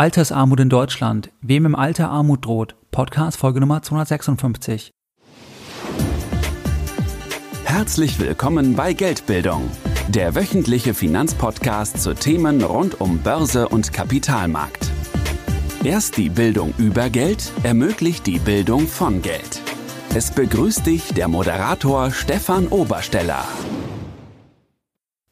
Altersarmut in Deutschland. Wem im Alter Armut droht? Podcast Folge Nummer 256. Herzlich willkommen bei Geldbildung, der wöchentliche Finanzpodcast zu Themen rund um Börse und Kapitalmarkt. Erst die Bildung über Geld ermöglicht die Bildung von Geld. Es begrüßt dich der Moderator Stefan Obersteller.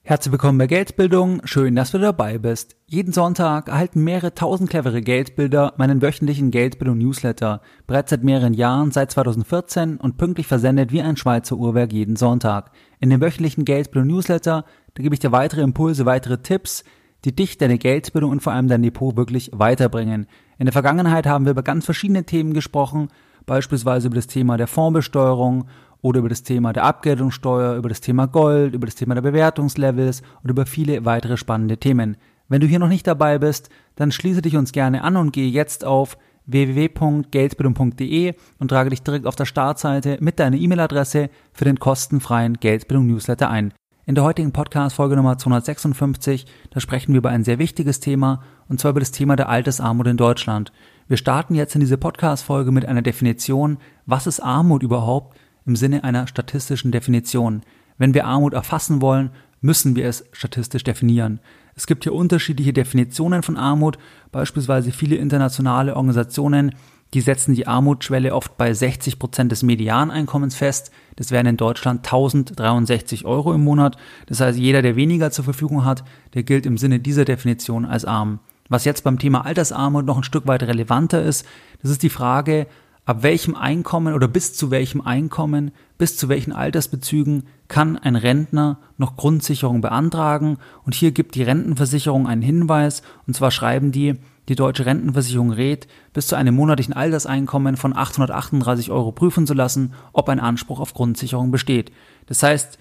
Herzlich willkommen bei Geldbildung. Schön, dass du dabei bist. Jeden Sonntag erhalten mehrere tausend clevere Geldbilder meinen wöchentlichen Geldbildung-Newsletter. Bereits seit mehreren Jahren, seit 2014 und pünktlich versendet wie ein Schweizer Uhrwerk jeden Sonntag. In dem wöchentlichen Geldbildung-Newsletter, da gebe ich dir weitere Impulse, weitere Tipps, die dich, deine Geldbildung und vor allem dein Depot wirklich weiterbringen. In der Vergangenheit haben wir über ganz verschiedene Themen gesprochen, beispielsweise über das Thema der Fondsbesteuerung oder über das Thema der Abgeltungssteuer, über das Thema Gold, über das Thema der Bewertungslevels und über viele weitere spannende Themen. Wenn du hier noch nicht dabei bist, dann schließe dich uns gerne an und gehe jetzt auf www.geldbildung.de und trage dich direkt auf der Startseite mit deiner E-Mail-Adresse für den kostenfreien Geldbildung-Newsletter ein. In der heutigen Podcast-Folge Nummer 256, da sprechen wir über ein sehr wichtiges Thema, und zwar über das Thema der Altersarmut in Deutschland. Wir starten jetzt in diese Podcast-Folge mit einer Definition, was ist Armut überhaupt im Sinne einer statistischen Definition. Wenn wir Armut erfassen wollen, müssen wir es statistisch definieren. Es gibt hier unterschiedliche Definitionen von Armut, beispielsweise viele internationale Organisationen, die setzen die Armutsschwelle oft bei 60 Prozent des Medianeinkommens fest. Das wären in Deutschland 1063 Euro im Monat. Das heißt, jeder, der weniger zur Verfügung hat, der gilt im Sinne dieser Definition als arm. Was jetzt beim Thema Altersarmut noch ein Stück weit relevanter ist, das ist die Frage, ab welchem Einkommen oder bis zu welchem Einkommen, bis zu welchen Altersbezügen kann ein Rentner noch Grundsicherung beantragen. Und hier gibt die Rentenversicherung einen Hinweis, und zwar schreiben die, die deutsche Rentenversicherung rät, bis zu einem monatlichen Alterseinkommen von 838 Euro prüfen zu lassen, ob ein Anspruch auf Grundsicherung besteht. Das heißt,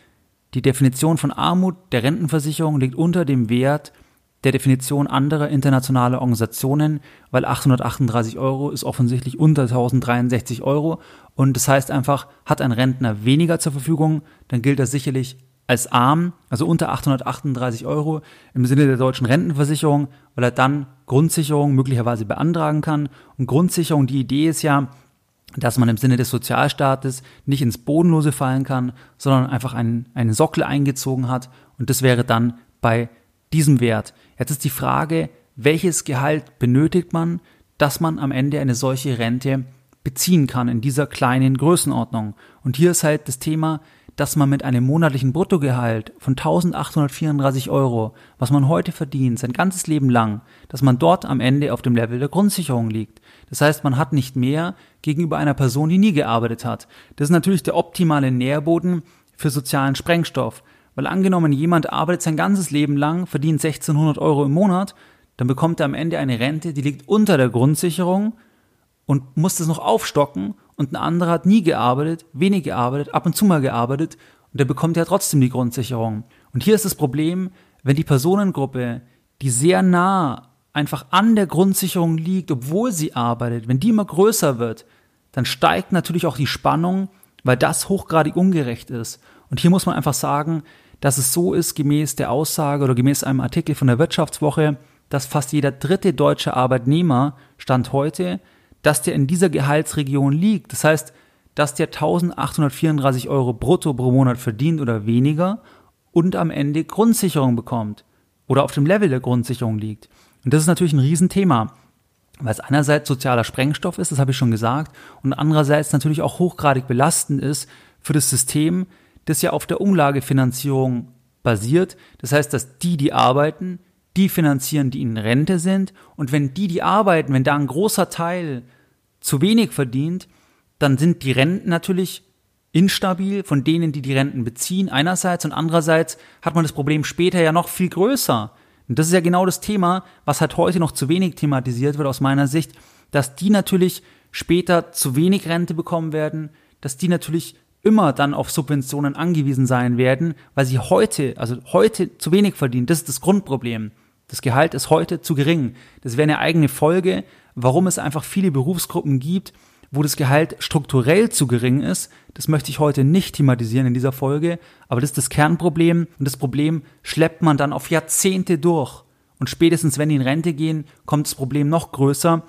die Definition von Armut der Rentenversicherung liegt unter dem Wert der Definition anderer internationaler Organisationen, weil 838 Euro ist offensichtlich unter 1063 Euro und das heißt einfach, hat ein Rentner weniger zur Verfügung, dann gilt er sicherlich als arm, also unter 838 Euro im Sinne der deutschen Rentenversicherung, weil er dann Grundsicherung möglicherweise beantragen kann. Und Grundsicherung, die Idee ist ja, dass man im Sinne des Sozialstaates nicht ins Bodenlose fallen kann, sondern einfach einen, einen Sockel eingezogen hat. Und das wäre dann bei diesem Wert. Jetzt ist die Frage, welches Gehalt benötigt man, dass man am Ende eine solche Rente beziehen kann in dieser kleinen Größenordnung. Und hier ist halt das Thema, dass man mit einem monatlichen Bruttogehalt von 1834 Euro, was man heute verdient, sein ganzes Leben lang, dass man dort am Ende auf dem Level der Grundsicherung liegt. Das heißt, man hat nicht mehr gegenüber einer Person, die nie gearbeitet hat. Das ist natürlich der optimale Nährboden für sozialen Sprengstoff. Weil angenommen, jemand arbeitet sein ganzes Leben lang, verdient 1600 Euro im Monat, dann bekommt er am Ende eine Rente, die liegt unter der Grundsicherung und muss das noch aufstocken und ein anderer hat nie gearbeitet, wenig gearbeitet, ab und zu mal gearbeitet und der bekommt ja trotzdem die Grundsicherung. Und hier ist das Problem, wenn die Personengruppe, die sehr nah einfach an der Grundsicherung liegt, obwohl sie arbeitet, wenn die immer größer wird, dann steigt natürlich auch die Spannung, weil das hochgradig ungerecht ist. Und hier muss man einfach sagen, dass es so ist, gemäß der Aussage oder gemäß einem Artikel von der Wirtschaftswoche, dass fast jeder dritte deutsche Arbeitnehmer Stand heute, dass der in dieser Gehaltsregion liegt. Das heißt, dass der 1834 Euro brutto pro Monat verdient oder weniger und am Ende Grundsicherung bekommt oder auf dem Level der Grundsicherung liegt. Und das ist natürlich ein Riesenthema, weil es einerseits sozialer Sprengstoff ist, das habe ich schon gesagt, und andererseits natürlich auch hochgradig belastend ist für das System, das ja auf der Umlagefinanzierung basiert. Das heißt, dass die, die arbeiten, die finanzieren, die in Rente sind. Und wenn die, die arbeiten, wenn da ein großer Teil zu wenig verdient, dann sind die Renten natürlich instabil von denen, die die Renten beziehen, einerseits und andererseits hat man das Problem später ja noch viel größer. Und das ist ja genau das Thema, was halt heute noch zu wenig thematisiert wird aus meiner Sicht, dass die natürlich später zu wenig Rente bekommen werden, dass die natürlich immer dann auf Subventionen angewiesen sein werden, weil sie heute, also heute zu wenig verdienen. Das ist das Grundproblem. Das Gehalt ist heute zu gering. Das wäre eine eigene Folge, warum es einfach viele Berufsgruppen gibt, wo das Gehalt strukturell zu gering ist. Das möchte ich heute nicht thematisieren in dieser Folge, aber das ist das Kernproblem und das Problem schleppt man dann auf Jahrzehnte durch. Und spätestens, wenn die in Rente gehen, kommt das Problem noch größer,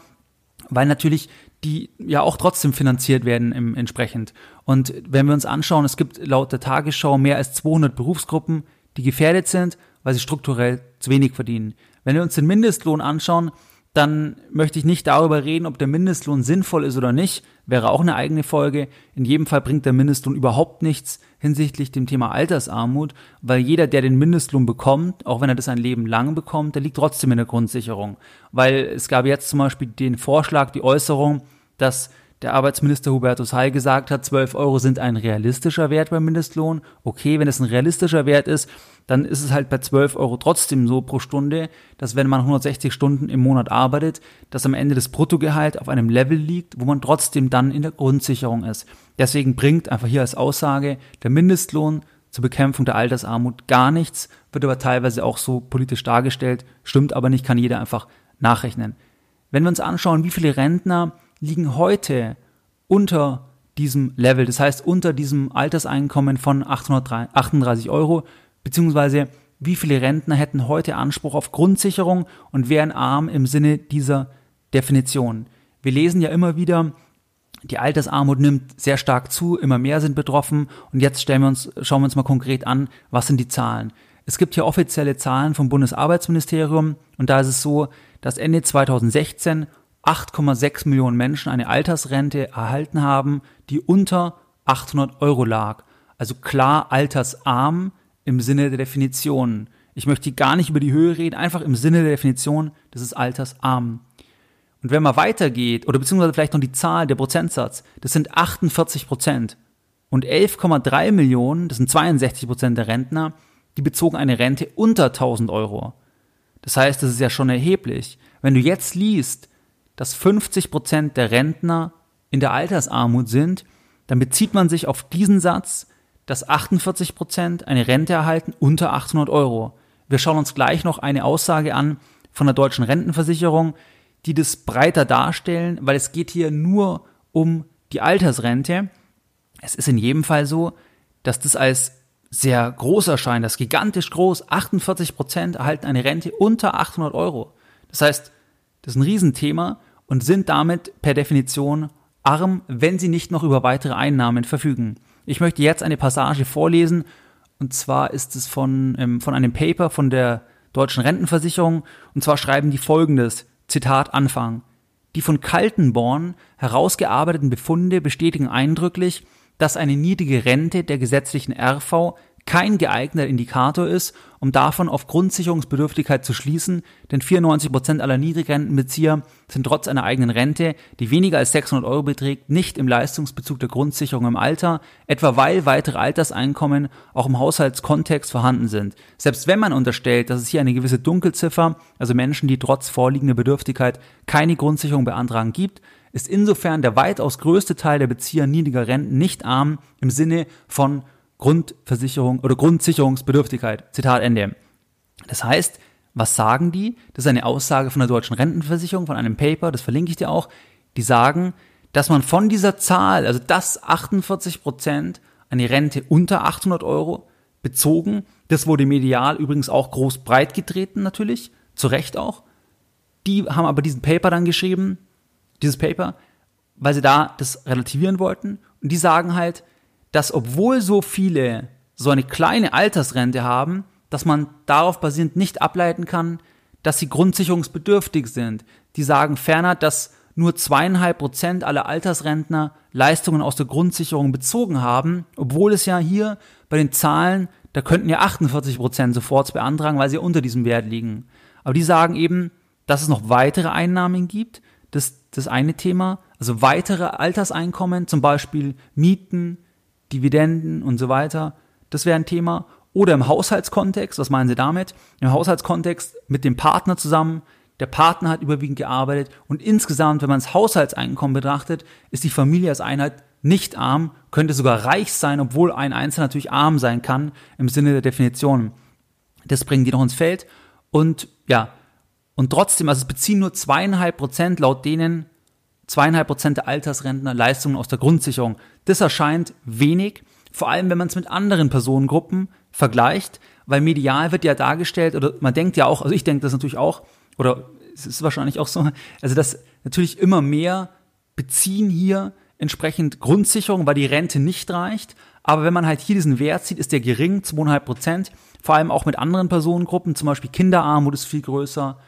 weil natürlich die ja auch trotzdem finanziert werden im, entsprechend. Und wenn wir uns anschauen, es gibt laut der Tagesschau mehr als 200 Berufsgruppen, die gefährdet sind, weil sie strukturell zu wenig verdienen. Wenn wir uns den Mindestlohn anschauen, dann möchte ich nicht darüber reden, ob der Mindestlohn sinnvoll ist oder nicht. Wäre auch eine eigene Folge. In jedem Fall bringt der Mindestlohn überhaupt nichts hinsichtlich dem Thema Altersarmut, weil jeder, der den Mindestlohn bekommt, auch wenn er das ein Leben lang bekommt, der liegt trotzdem in der Grundsicherung. Weil es gab jetzt zum Beispiel den Vorschlag, die Äußerung, dass der Arbeitsminister Hubertus Heil gesagt hat, 12 Euro sind ein realistischer Wert beim Mindestlohn. Okay, wenn es ein realistischer Wert ist, dann ist es halt bei 12 Euro trotzdem so pro Stunde, dass wenn man 160 Stunden im Monat arbeitet, dass am Ende das Bruttogehalt auf einem Level liegt, wo man trotzdem dann in der Grundsicherung ist. Deswegen bringt einfach hier als Aussage der Mindestlohn zur Bekämpfung der Altersarmut gar nichts, wird aber teilweise auch so politisch dargestellt, stimmt aber nicht, kann jeder einfach nachrechnen. Wenn wir uns anschauen, wie viele Rentner liegen heute unter diesem Level, das heißt unter diesem Alterseinkommen von 838 Euro, beziehungsweise wie viele Rentner hätten heute Anspruch auf Grundsicherung und wären arm im Sinne dieser Definition. Wir lesen ja immer wieder, die Altersarmut nimmt sehr stark zu, immer mehr sind betroffen und jetzt stellen wir uns, schauen wir uns mal konkret an, was sind die Zahlen. Es gibt hier offizielle Zahlen vom Bundesarbeitsministerium und da ist es so, dass Ende 2016 8,6 Millionen Menschen eine Altersrente erhalten haben, die unter 800 Euro lag. Also klar altersarm im Sinne der Definition. Ich möchte gar nicht über die Höhe reden, einfach im Sinne der Definition, das ist altersarm. Und wenn man weitergeht, oder beziehungsweise vielleicht noch die Zahl, der Prozentsatz, das sind 48 Prozent. Und 11,3 Millionen, das sind 62 Prozent der Rentner, die bezogen eine Rente unter 1000 Euro. Das heißt, das ist ja schon erheblich. Wenn du jetzt liest, dass 50 Prozent der Rentner in der Altersarmut sind, dann bezieht man sich auf diesen Satz, dass 48 Prozent eine Rente erhalten unter 800 Euro. Wir schauen uns gleich noch eine Aussage an von der deutschen Rentenversicherung, die das breiter darstellen, weil es geht hier nur um die Altersrente. Es ist in jedem Fall so, dass das als sehr groß erscheint, das gigantisch groß. 48 Prozent erhalten eine Rente unter 800 Euro. Das heißt, das ist ein Riesenthema und sind damit per Definition arm, wenn sie nicht noch über weitere Einnahmen verfügen. Ich möchte jetzt eine Passage vorlesen, und zwar ist es von, ähm, von einem Paper von der Deutschen Rentenversicherung, und zwar schreiben die folgendes, Zitat Anfang. Die von Kaltenborn herausgearbeiteten Befunde bestätigen eindrücklich, dass eine niedrige Rente der gesetzlichen RV kein geeigneter Indikator ist, um davon auf Grundsicherungsbedürftigkeit zu schließen, denn 94 Prozent aller Niedrigrentenbezieher sind trotz einer eigenen Rente, die weniger als 600 Euro beträgt, nicht im Leistungsbezug der Grundsicherung im Alter, etwa weil weitere Alterseinkommen auch im Haushaltskontext vorhanden sind. Selbst wenn man unterstellt, dass es hier eine gewisse Dunkelziffer, also Menschen, die trotz vorliegender Bedürftigkeit keine Grundsicherung beantragen gibt, ist insofern der weitaus größte Teil der Bezieher niedriger Renten nicht arm im Sinne von Grundversicherung oder Grundsicherungsbedürftigkeit. Zitat Ende. Das heißt, was sagen die? Das ist eine Aussage von der deutschen Rentenversicherung, von einem Paper, das verlinke ich dir auch. Die sagen, dass man von dieser Zahl, also das 48 Prozent, eine Rente unter 800 Euro bezogen, das wurde medial übrigens auch groß breit getreten natürlich, zu Recht auch. Die haben aber diesen Paper dann geschrieben, dieses Paper, weil sie da das relativieren wollten. Und die sagen halt, dass obwohl so viele so eine kleine Altersrente haben, dass man darauf basierend nicht ableiten kann, dass sie grundsicherungsbedürftig sind. Die sagen ferner, dass nur zweieinhalb Prozent aller Altersrentner Leistungen aus der Grundsicherung bezogen haben, obwohl es ja hier bei den Zahlen, da könnten ja 48 Prozent sofort beantragen, weil sie unter diesem Wert liegen. Aber die sagen eben, dass es noch weitere Einnahmen gibt. Das, das eine Thema. Also weitere Alterseinkommen, zum Beispiel Mieten, Dividenden und so weiter, das wäre ein Thema. Oder im Haushaltskontext, was meinen Sie damit? Im Haushaltskontext mit dem Partner zusammen. Der Partner hat überwiegend gearbeitet und insgesamt, wenn man das Haushaltseinkommen betrachtet, ist die Familie als Einheit nicht arm, könnte sogar reich sein, obwohl ein Einzelner natürlich arm sein kann im Sinne der Definition. Das bringen die noch ins Feld und ja, und trotzdem, also es beziehen nur zweieinhalb Prozent laut denen zweieinhalb Prozent der Altersrentner Leistungen aus der Grundsicherung. Das erscheint wenig, vor allem wenn man es mit anderen Personengruppen vergleicht, weil medial wird ja dargestellt, oder man denkt ja auch, also ich denke das natürlich auch, oder es ist wahrscheinlich auch so, also dass natürlich immer mehr beziehen hier entsprechend Grundsicherung, weil die Rente nicht reicht. Aber wenn man halt hier diesen Wert sieht, ist der gering, 2,5 Prozent. Vor allem auch mit anderen Personengruppen, zum Beispiel Kinderarmut ist viel größer,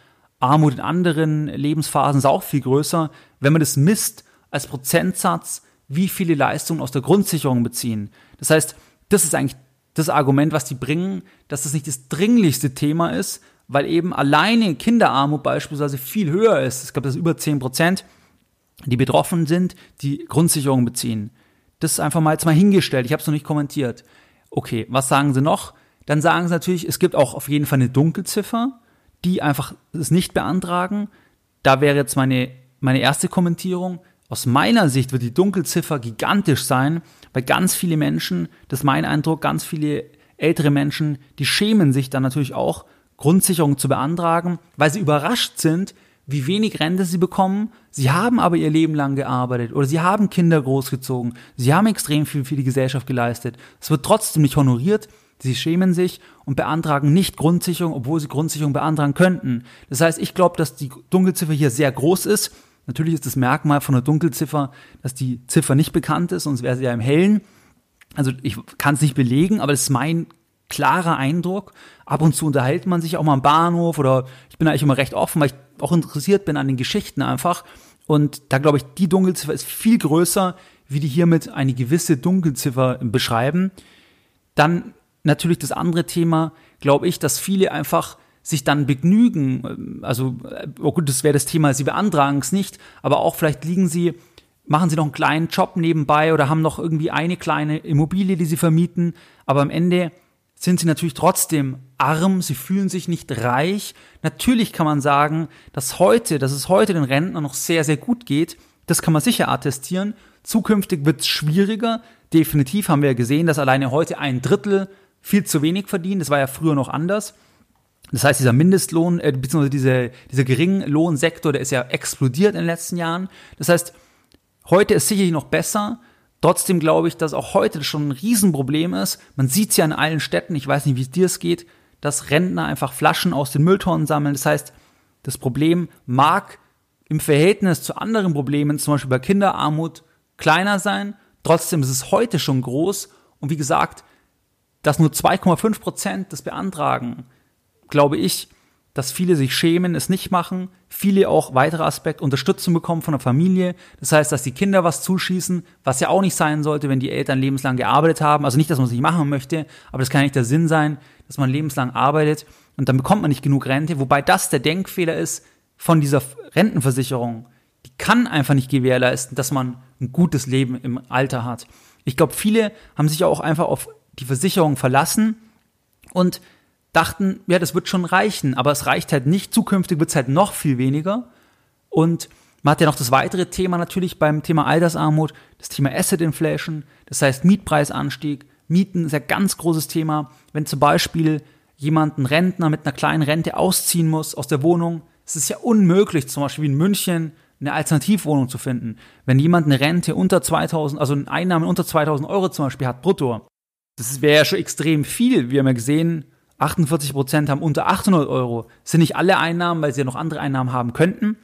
Armut in anderen Lebensphasen ist auch viel größer. Wenn man das misst als Prozentsatz, wie viele Leistungen aus der Grundsicherung beziehen. Das heißt, das ist eigentlich das Argument, was die bringen, dass das nicht das dringlichste Thema ist, weil eben alleine Kinderarmut beispielsweise viel höher ist. Ich glaube, das über 10 Prozent, die betroffen sind, die Grundsicherung beziehen. Das ist einfach mal jetzt mal hingestellt. Ich habe es noch nicht kommentiert. Okay, was sagen sie noch? Dann sagen sie natürlich, es gibt auch auf jeden Fall eine Dunkelziffer, die einfach es nicht beantragen. Da wäre jetzt meine, meine erste Kommentierung. Aus meiner Sicht wird die Dunkelziffer gigantisch sein, weil ganz viele Menschen, das ist mein Eindruck, ganz viele ältere Menschen, die schämen sich dann natürlich auch, Grundsicherung zu beantragen, weil sie überrascht sind, wie wenig Rente sie bekommen. Sie haben aber ihr Leben lang gearbeitet oder sie haben Kinder großgezogen. Sie haben extrem viel für die Gesellschaft geleistet. Es wird trotzdem nicht honoriert. Sie schämen sich und beantragen nicht Grundsicherung, obwohl sie Grundsicherung beantragen könnten. Das heißt, ich glaube, dass die Dunkelziffer hier sehr groß ist. Natürlich ist das Merkmal von der Dunkelziffer, dass die Ziffer nicht bekannt ist, sonst wäre sie ja im Hellen. Also ich kann es nicht belegen, aber das ist mein klarer Eindruck. Ab und zu unterhält man sich auch mal am Bahnhof oder ich bin eigentlich immer recht offen, weil ich auch interessiert bin an den Geschichten einfach. Und da glaube ich, die Dunkelziffer ist viel größer, wie die hiermit eine gewisse Dunkelziffer beschreiben. Dann natürlich das andere Thema, glaube ich, dass viele einfach sich dann begnügen. Also, oh gut, das wäre das Thema, sie beantragen es nicht, aber auch vielleicht liegen sie, machen sie noch einen kleinen Job nebenbei oder haben noch irgendwie eine kleine Immobilie, die sie vermieten, aber am Ende sind sie natürlich trotzdem arm, sie fühlen sich nicht reich. Natürlich kann man sagen, dass heute, dass es heute den Rentnern noch sehr, sehr gut geht. Das kann man sicher attestieren. Zukünftig wird es schwieriger. Definitiv haben wir gesehen, dass alleine heute ein Drittel viel zu wenig verdienen. Das war ja früher noch anders. Das heißt, dieser Mindestlohn, äh, beziehungsweise diese, dieser Geringlohnsektor, der ist ja explodiert in den letzten Jahren. Das heißt, heute ist sicherlich noch besser, Trotzdem glaube ich, dass auch heute schon ein Riesenproblem ist. Man sieht es ja in allen Städten, ich weiß nicht, wie es dir geht, dass Rentner einfach Flaschen aus den Mülltonnen sammeln. Das heißt, das Problem mag im Verhältnis zu anderen Problemen, zum Beispiel bei Kinderarmut, kleiner sein. Trotzdem ist es heute schon groß. Und wie gesagt, dass nur 2,5 Prozent das beantragen, glaube ich, dass viele sich schämen, es nicht machen, viele auch weiterer Aspekt Unterstützung bekommen von der Familie. Das heißt, dass die Kinder was zuschießen, was ja auch nicht sein sollte, wenn die Eltern lebenslang gearbeitet haben. Also nicht, dass man es nicht machen möchte, aber das kann nicht der Sinn sein, dass man lebenslang arbeitet und dann bekommt man nicht genug Rente. Wobei das der Denkfehler ist von dieser Rentenversicherung. Die kann einfach nicht gewährleisten, dass man ein gutes Leben im Alter hat. Ich glaube, viele haben sich auch einfach auf die Versicherung verlassen und dachten, ja, das wird schon reichen, aber es reicht halt nicht. Zukünftig wird es halt noch viel weniger. Und man hat ja noch das weitere Thema natürlich beim Thema Altersarmut, das Thema Asset Inflation, das heißt Mietpreisanstieg. Mieten ist ja ganz großes Thema. Wenn zum Beispiel jemand, ein Rentner mit einer kleinen Rente ausziehen muss aus der Wohnung, es ist ja unmöglich, zum Beispiel wie in München, eine Alternativwohnung zu finden. Wenn jemand eine Rente unter 2000, also eine Einnahme unter 2000 Euro zum Beispiel hat, brutto, das wäre ja schon extrem viel. Wir haben ja gesehen, 48 Prozent haben unter 800 Euro. Das sind nicht alle Einnahmen, weil sie ja noch andere Einnahmen haben könnten.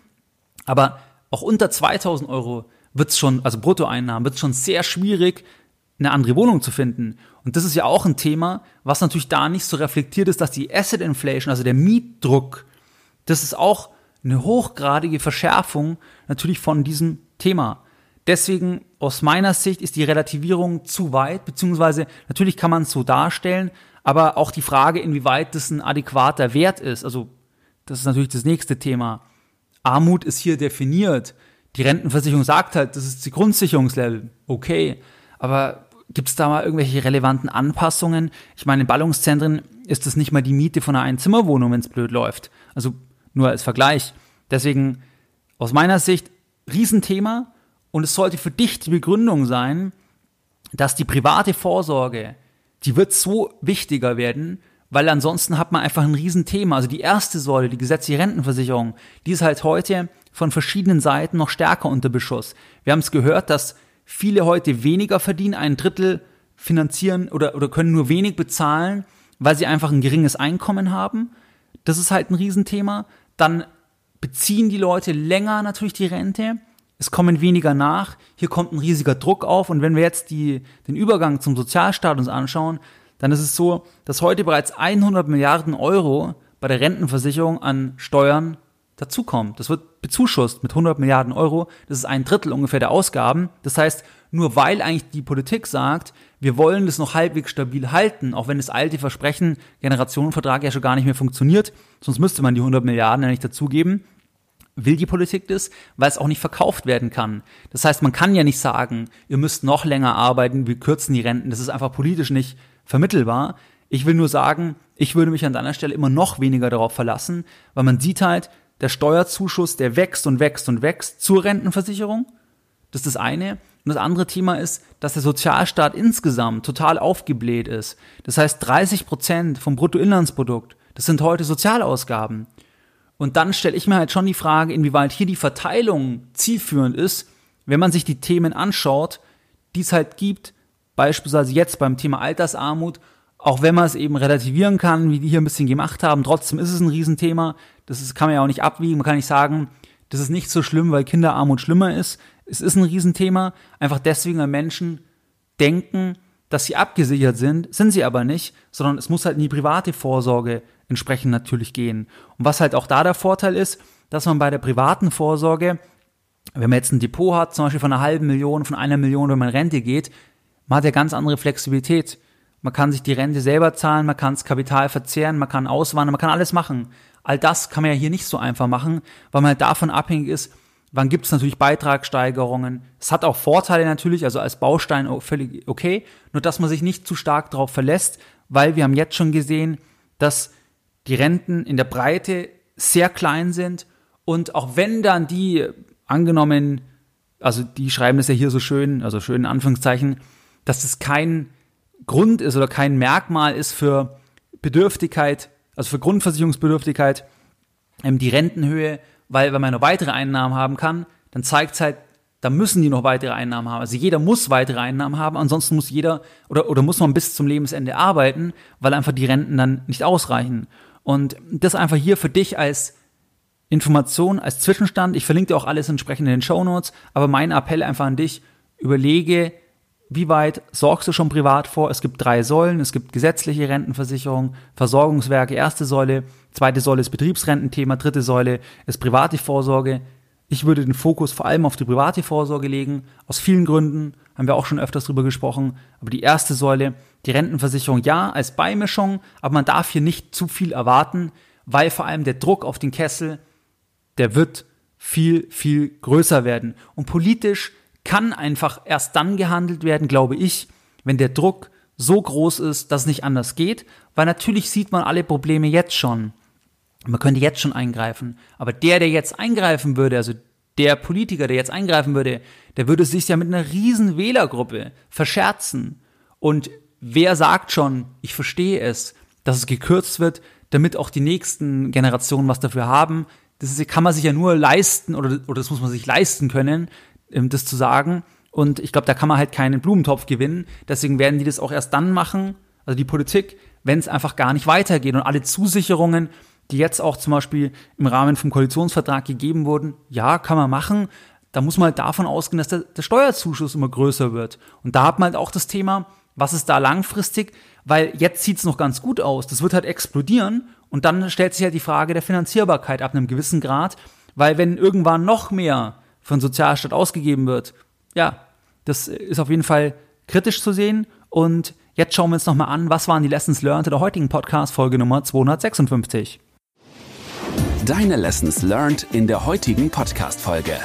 Aber auch unter 2000 Euro wird es schon, also Bruttoeinnahmen, wird es schon sehr schwierig, eine andere Wohnung zu finden. Und das ist ja auch ein Thema, was natürlich da nicht so reflektiert ist, dass die Asset Inflation, also der Mietdruck, das ist auch eine hochgradige Verschärfung natürlich von diesem Thema. Deswegen aus meiner Sicht ist die Relativierung zu weit, beziehungsweise natürlich kann man es so darstellen, aber auch die Frage, inwieweit das ein adäquater Wert ist. Also, das ist natürlich das nächste Thema. Armut ist hier definiert. Die Rentenversicherung sagt halt, das ist die Grundsicherungslevel. Okay. Aber gibt es da mal irgendwelche relevanten Anpassungen? Ich meine, in Ballungszentren ist das nicht mal die Miete von einer Einzimmerwohnung, wenn es blöd läuft. Also nur als Vergleich. Deswegen aus meiner Sicht Riesenthema und es sollte für dich die Begründung sein, dass die private Vorsorge die wird so wichtiger werden, weil ansonsten hat man einfach ein Riesenthema. Also die erste Säule, die gesetzliche Rentenversicherung, die ist halt heute von verschiedenen Seiten noch stärker unter Beschuss. Wir haben es gehört, dass viele heute weniger verdienen, ein Drittel finanzieren oder, oder können nur wenig bezahlen, weil sie einfach ein geringes Einkommen haben. Das ist halt ein Riesenthema. Dann beziehen die Leute länger natürlich die Rente. Es kommen weniger nach. Hier kommt ein riesiger Druck auf. Und wenn wir jetzt die, den Übergang zum Sozialstaat uns anschauen, dann ist es so, dass heute bereits 100 Milliarden Euro bei der Rentenversicherung an Steuern dazukommt. Das wird bezuschusst mit 100 Milliarden Euro. Das ist ein Drittel ungefähr der Ausgaben. Das heißt, nur weil eigentlich die Politik sagt, wir wollen das noch halbwegs stabil halten, auch wenn das alte Versprechen Generationenvertrag ja schon gar nicht mehr funktioniert, sonst müsste man die 100 Milliarden ja nicht dazugeben, will die Politik das, weil es auch nicht verkauft werden kann. Das heißt, man kann ja nicht sagen, ihr müsst noch länger arbeiten, wir kürzen die Renten, das ist einfach politisch nicht vermittelbar. Ich will nur sagen, ich würde mich an deiner Stelle immer noch weniger darauf verlassen, weil man sieht halt, der Steuerzuschuss, der wächst und wächst und wächst zur Rentenversicherung. Das ist das eine. Und das andere Thema ist, dass der Sozialstaat insgesamt total aufgebläht ist. Das heißt, 30 Prozent vom Bruttoinlandsprodukt, das sind heute Sozialausgaben. Und dann stelle ich mir halt schon die Frage, inwieweit hier die Verteilung zielführend ist, wenn man sich die Themen anschaut, die es halt gibt, beispielsweise jetzt beim Thema Altersarmut, auch wenn man es eben relativieren kann, wie die hier ein bisschen gemacht haben, trotzdem ist es ein Riesenthema. Das ist, kann man ja auch nicht abwiegen. Man kann nicht sagen, das ist nicht so schlimm, weil Kinderarmut schlimmer ist. Es ist ein Riesenthema. Einfach deswegen, weil Menschen denken, dass sie abgesichert sind, sind sie aber nicht, sondern es muss halt in die private Vorsorge entsprechend natürlich gehen. Und was halt auch da der Vorteil ist, dass man bei der privaten Vorsorge, wenn man jetzt ein Depot hat, zum Beispiel von einer halben Million, von einer Million, wenn man Rente geht, man hat ja ganz andere Flexibilität. Man kann sich die Rente selber zahlen, man kann das Kapital verzehren, man kann auswandern, man kann alles machen. All das kann man ja hier nicht so einfach machen, weil man halt davon abhängig ist, wann gibt es natürlich Beitragssteigerungen. Es hat auch Vorteile natürlich, also als Baustein völlig okay, nur dass man sich nicht zu stark darauf verlässt, weil wir haben jetzt schon gesehen, dass die Renten in der Breite sehr klein sind und auch wenn dann die angenommen, also die schreiben es ja hier so schön, also schön in Anführungszeichen, dass es kein Grund ist oder kein Merkmal ist für Bedürftigkeit, also für Grundversicherungsbedürftigkeit, ähm, die Rentenhöhe, weil wenn man noch weitere Einnahmen haben kann, dann zeigt es halt, da müssen die noch weitere Einnahmen haben. Also jeder muss weitere Einnahmen haben, ansonsten muss jeder oder, oder muss man bis zum Lebensende arbeiten, weil einfach die Renten dann nicht ausreichen. Und das einfach hier für dich als Information, als Zwischenstand. Ich verlinke dir auch alles entsprechend in den Show Notes, aber mein Appell einfach an dich, überlege, wie weit sorgst du schon privat vor? Es gibt drei Säulen. Es gibt gesetzliche Rentenversicherung, Versorgungswerke, erste Säule, zweite Säule ist Betriebsrententhema, dritte Säule ist private Vorsorge. Ich würde den Fokus vor allem auf die private Vorsorge legen, aus vielen Gründen, haben wir auch schon öfters drüber gesprochen. Aber die erste Säule, die Rentenversicherung, ja, als Beimischung, aber man darf hier nicht zu viel erwarten, weil vor allem der Druck auf den Kessel, der wird viel, viel größer werden. Und politisch kann einfach erst dann gehandelt werden, glaube ich, wenn der Druck so groß ist, dass es nicht anders geht, weil natürlich sieht man alle Probleme jetzt schon. Man könnte jetzt schon eingreifen. Aber der, der jetzt eingreifen würde, also der Politiker, der jetzt eingreifen würde, der würde sich ja mit einer riesen Wählergruppe verscherzen. Und wer sagt schon, ich verstehe es, dass es gekürzt wird, damit auch die nächsten Generationen was dafür haben. Das kann man sich ja nur leisten oder, oder das muss man sich leisten können, ähm, das zu sagen. Und ich glaube, da kann man halt keinen Blumentopf gewinnen. Deswegen werden die das auch erst dann machen, also die Politik, wenn es einfach gar nicht weitergeht. Und alle Zusicherungen, die jetzt auch zum Beispiel im Rahmen vom Koalitionsvertrag gegeben wurden, ja, kann man machen. Da muss man halt davon ausgehen, dass der, der Steuerzuschuss immer größer wird. Und da hat man halt auch das Thema, was ist da langfristig? Weil jetzt sieht's noch ganz gut aus. Das wird halt explodieren. Und dann stellt sich halt die Frage der Finanzierbarkeit ab einem gewissen Grad. Weil wenn irgendwann noch mehr von Sozialstaat ausgegeben wird. Ja, das ist auf jeden Fall kritisch zu sehen. Und jetzt schauen wir uns nochmal an, was waren die Lessons learned in der heutigen Podcast-Folge Nummer 256. Deine Lessons learned in der heutigen Podcast-Folge.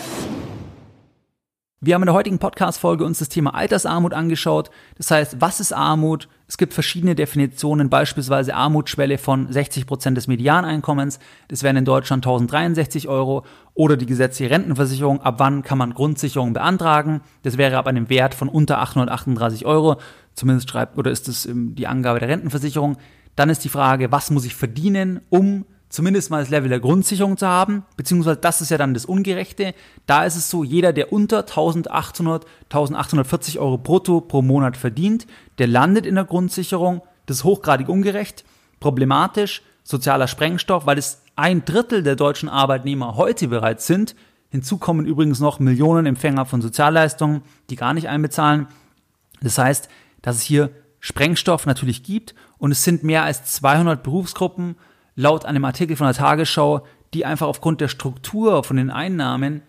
Wir haben in der heutigen Podcast-Folge uns das Thema Altersarmut angeschaut. Das heißt, was ist Armut? Es gibt verschiedene Definitionen, beispielsweise Armutsschwelle von 60 Prozent des Medianeinkommens. Das wären in Deutschland 1063 Euro. Oder die gesetzliche Rentenversicherung. Ab wann kann man Grundsicherung beantragen? Das wäre ab einem Wert von unter 838 Euro. Zumindest schreibt, oder ist das die Angabe der Rentenversicherung. Dann ist die Frage, was muss ich verdienen, um zumindest mal das Level der Grundsicherung zu haben, beziehungsweise das ist ja dann das Ungerechte. Da ist es so, jeder, der unter 1800, 1840 Euro brutto pro Monat verdient, der landet in der Grundsicherung. Das ist hochgradig ungerecht, problematisch, sozialer Sprengstoff, weil es ein Drittel der deutschen Arbeitnehmer heute bereits sind. Hinzu kommen übrigens noch Millionen Empfänger von Sozialleistungen, die gar nicht einbezahlen. Das heißt, dass es hier Sprengstoff natürlich gibt und es sind mehr als 200 Berufsgruppen laut einem Artikel von der Tagesschau, die einfach aufgrund der Struktur von den Einnahmen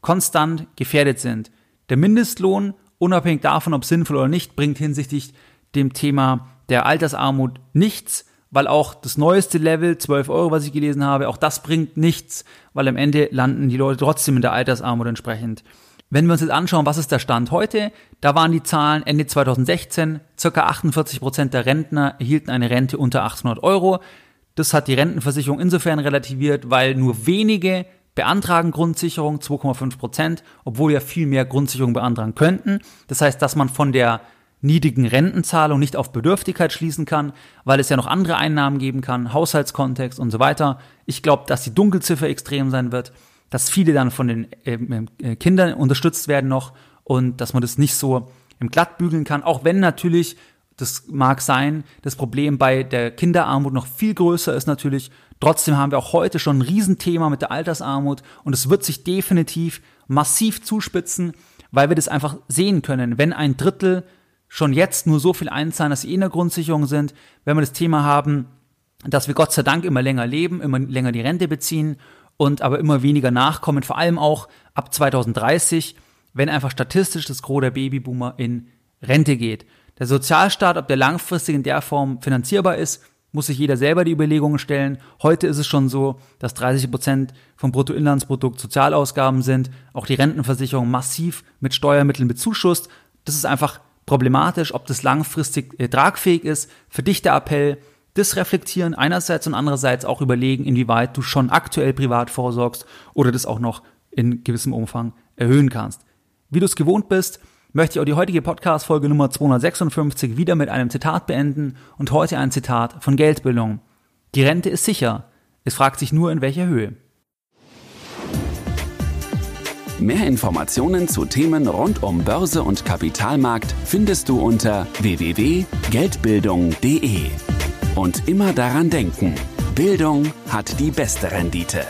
konstant gefährdet sind. Der Mindestlohn, unabhängig davon, ob sinnvoll oder nicht, bringt hinsichtlich dem Thema der Altersarmut nichts, weil auch das neueste Level, 12 Euro, was ich gelesen habe, auch das bringt nichts, weil am Ende landen die Leute trotzdem in der Altersarmut entsprechend. Wenn wir uns jetzt anschauen, was ist der Stand heute, da waren die Zahlen Ende 2016, circa 48 Prozent der Rentner erhielten eine Rente unter 800 Euro. Das hat die Rentenversicherung insofern relativiert, weil nur wenige beantragen Grundsicherung, 2,5 Prozent, obwohl ja viel mehr Grundsicherung beantragen könnten. Das heißt, dass man von der niedrigen Rentenzahlung nicht auf Bedürftigkeit schließen kann, weil es ja noch andere Einnahmen geben kann, Haushaltskontext und so weiter. Ich glaube, dass die Dunkelziffer extrem sein wird, dass viele dann von den ähm, äh, Kindern unterstützt werden noch und dass man das nicht so im Glatt bügeln kann, auch wenn natürlich das mag sein, das Problem bei der Kinderarmut noch viel größer ist natürlich. Trotzdem haben wir auch heute schon ein Riesenthema mit der Altersarmut und es wird sich definitiv massiv zuspitzen, weil wir das einfach sehen können. Wenn ein Drittel schon jetzt nur so viel einzahlen, dass sie in der Grundsicherung sind, wenn wir das Thema haben, dass wir Gott sei Dank immer länger leben, immer länger die Rente beziehen und aber immer weniger nachkommen, vor allem auch ab 2030, wenn einfach statistisch das Gros der Babyboomer in Rente geht. Der Sozialstaat, ob der langfristig in der Form finanzierbar ist, muss sich jeder selber die Überlegungen stellen. Heute ist es schon so, dass 30 Prozent vom Bruttoinlandsprodukt Sozialausgaben sind, auch die Rentenversicherung massiv mit Steuermitteln bezuschusst. Das ist einfach problematisch, ob das langfristig äh, tragfähig ist. Für dich der Appell, das reflektieren einerseits und andererseits auch überlegen, inwieweit du schon aktuell privat vorsorgst oder das auch noch in gewissem Umfang erhöhen kannst. Wie du es gewohnt bist, möchte ich auch die heutige Podcast-Folge Nummer 256 wieder mit einem Zitat beenden und heute ein Zitat von Geldbildung. Die Rente ist sicher. Es fragt sich nur in welcher Höhe. Mehr Informationen zu Themen rund um Börse und Kapitalmarkt findest du unter www.geldbildung.de. Und immer daran denken, Bildung hat die beste Rendite.